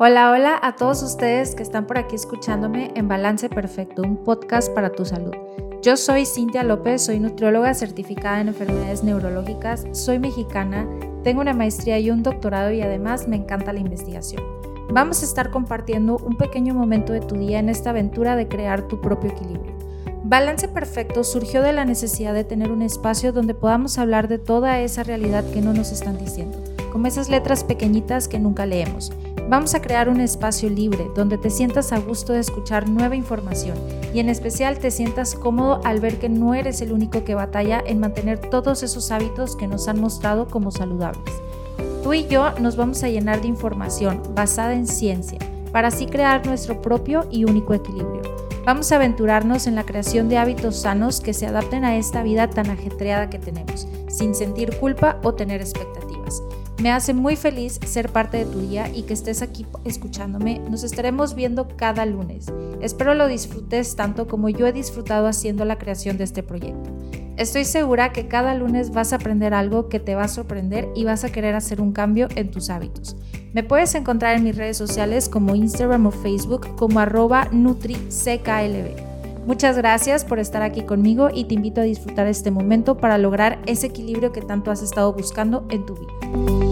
Hola, hola a todos ustedes que están por aquí escuchándome en Balance Perfecto, un podcast para tu salud. Yo soy Cintia López, soy nutrióloga certificada en enfermedades neurológicas, soy mexicana, tengo una maestría y un doctorado y además me encanta la investigación. Vamos a estar compartiendo un pequeño momento de tu día en esta aventura de crear tu propio equilibrio. Balance Perfecto surgió de la necesidad de tener un espacio donde podamos hablar de toda esa realidad que no nos están diciendo, como esas letras pequeñitas que nunca leemos Vamos a crear un espacio libre donde te sientas a gusto de escuchar nueva información y en especial te sientas cómodo al ver que no eres el único que batalla en mantener todos esos hábitos que nos han mostrado como saludables. Tú y yo nos vamos a llenar de información basada en ciencia para así crear nuestro propio y único equilibrio. Vamos a aventurarnos en la creación de hábitos sanos que se adapten a esta vida tan ajetreada que tenemos, sin sentir culpa o tener expectativas. Me hace muy feliz ser parte de tu día y que estés aquí escuchándome. Nos estaremos viendo cada lunes. Espero lo disfrutes tanto como yo he disfrutado haciendo la creación de este proyecto. Estoy segura que cada lunes vas a aprender algo que te va a sorprender y vas a querer hacer un cambio en tus hábitos. Me puedes encontrar en mis redes sociales como Instagram o Facebook como arroba NutriCKLB. Muchas gracias por estar aquí conmigo y te invito a disfrutar este momento para lograr ese equilibrio que tanto has estado buscando en tu vida.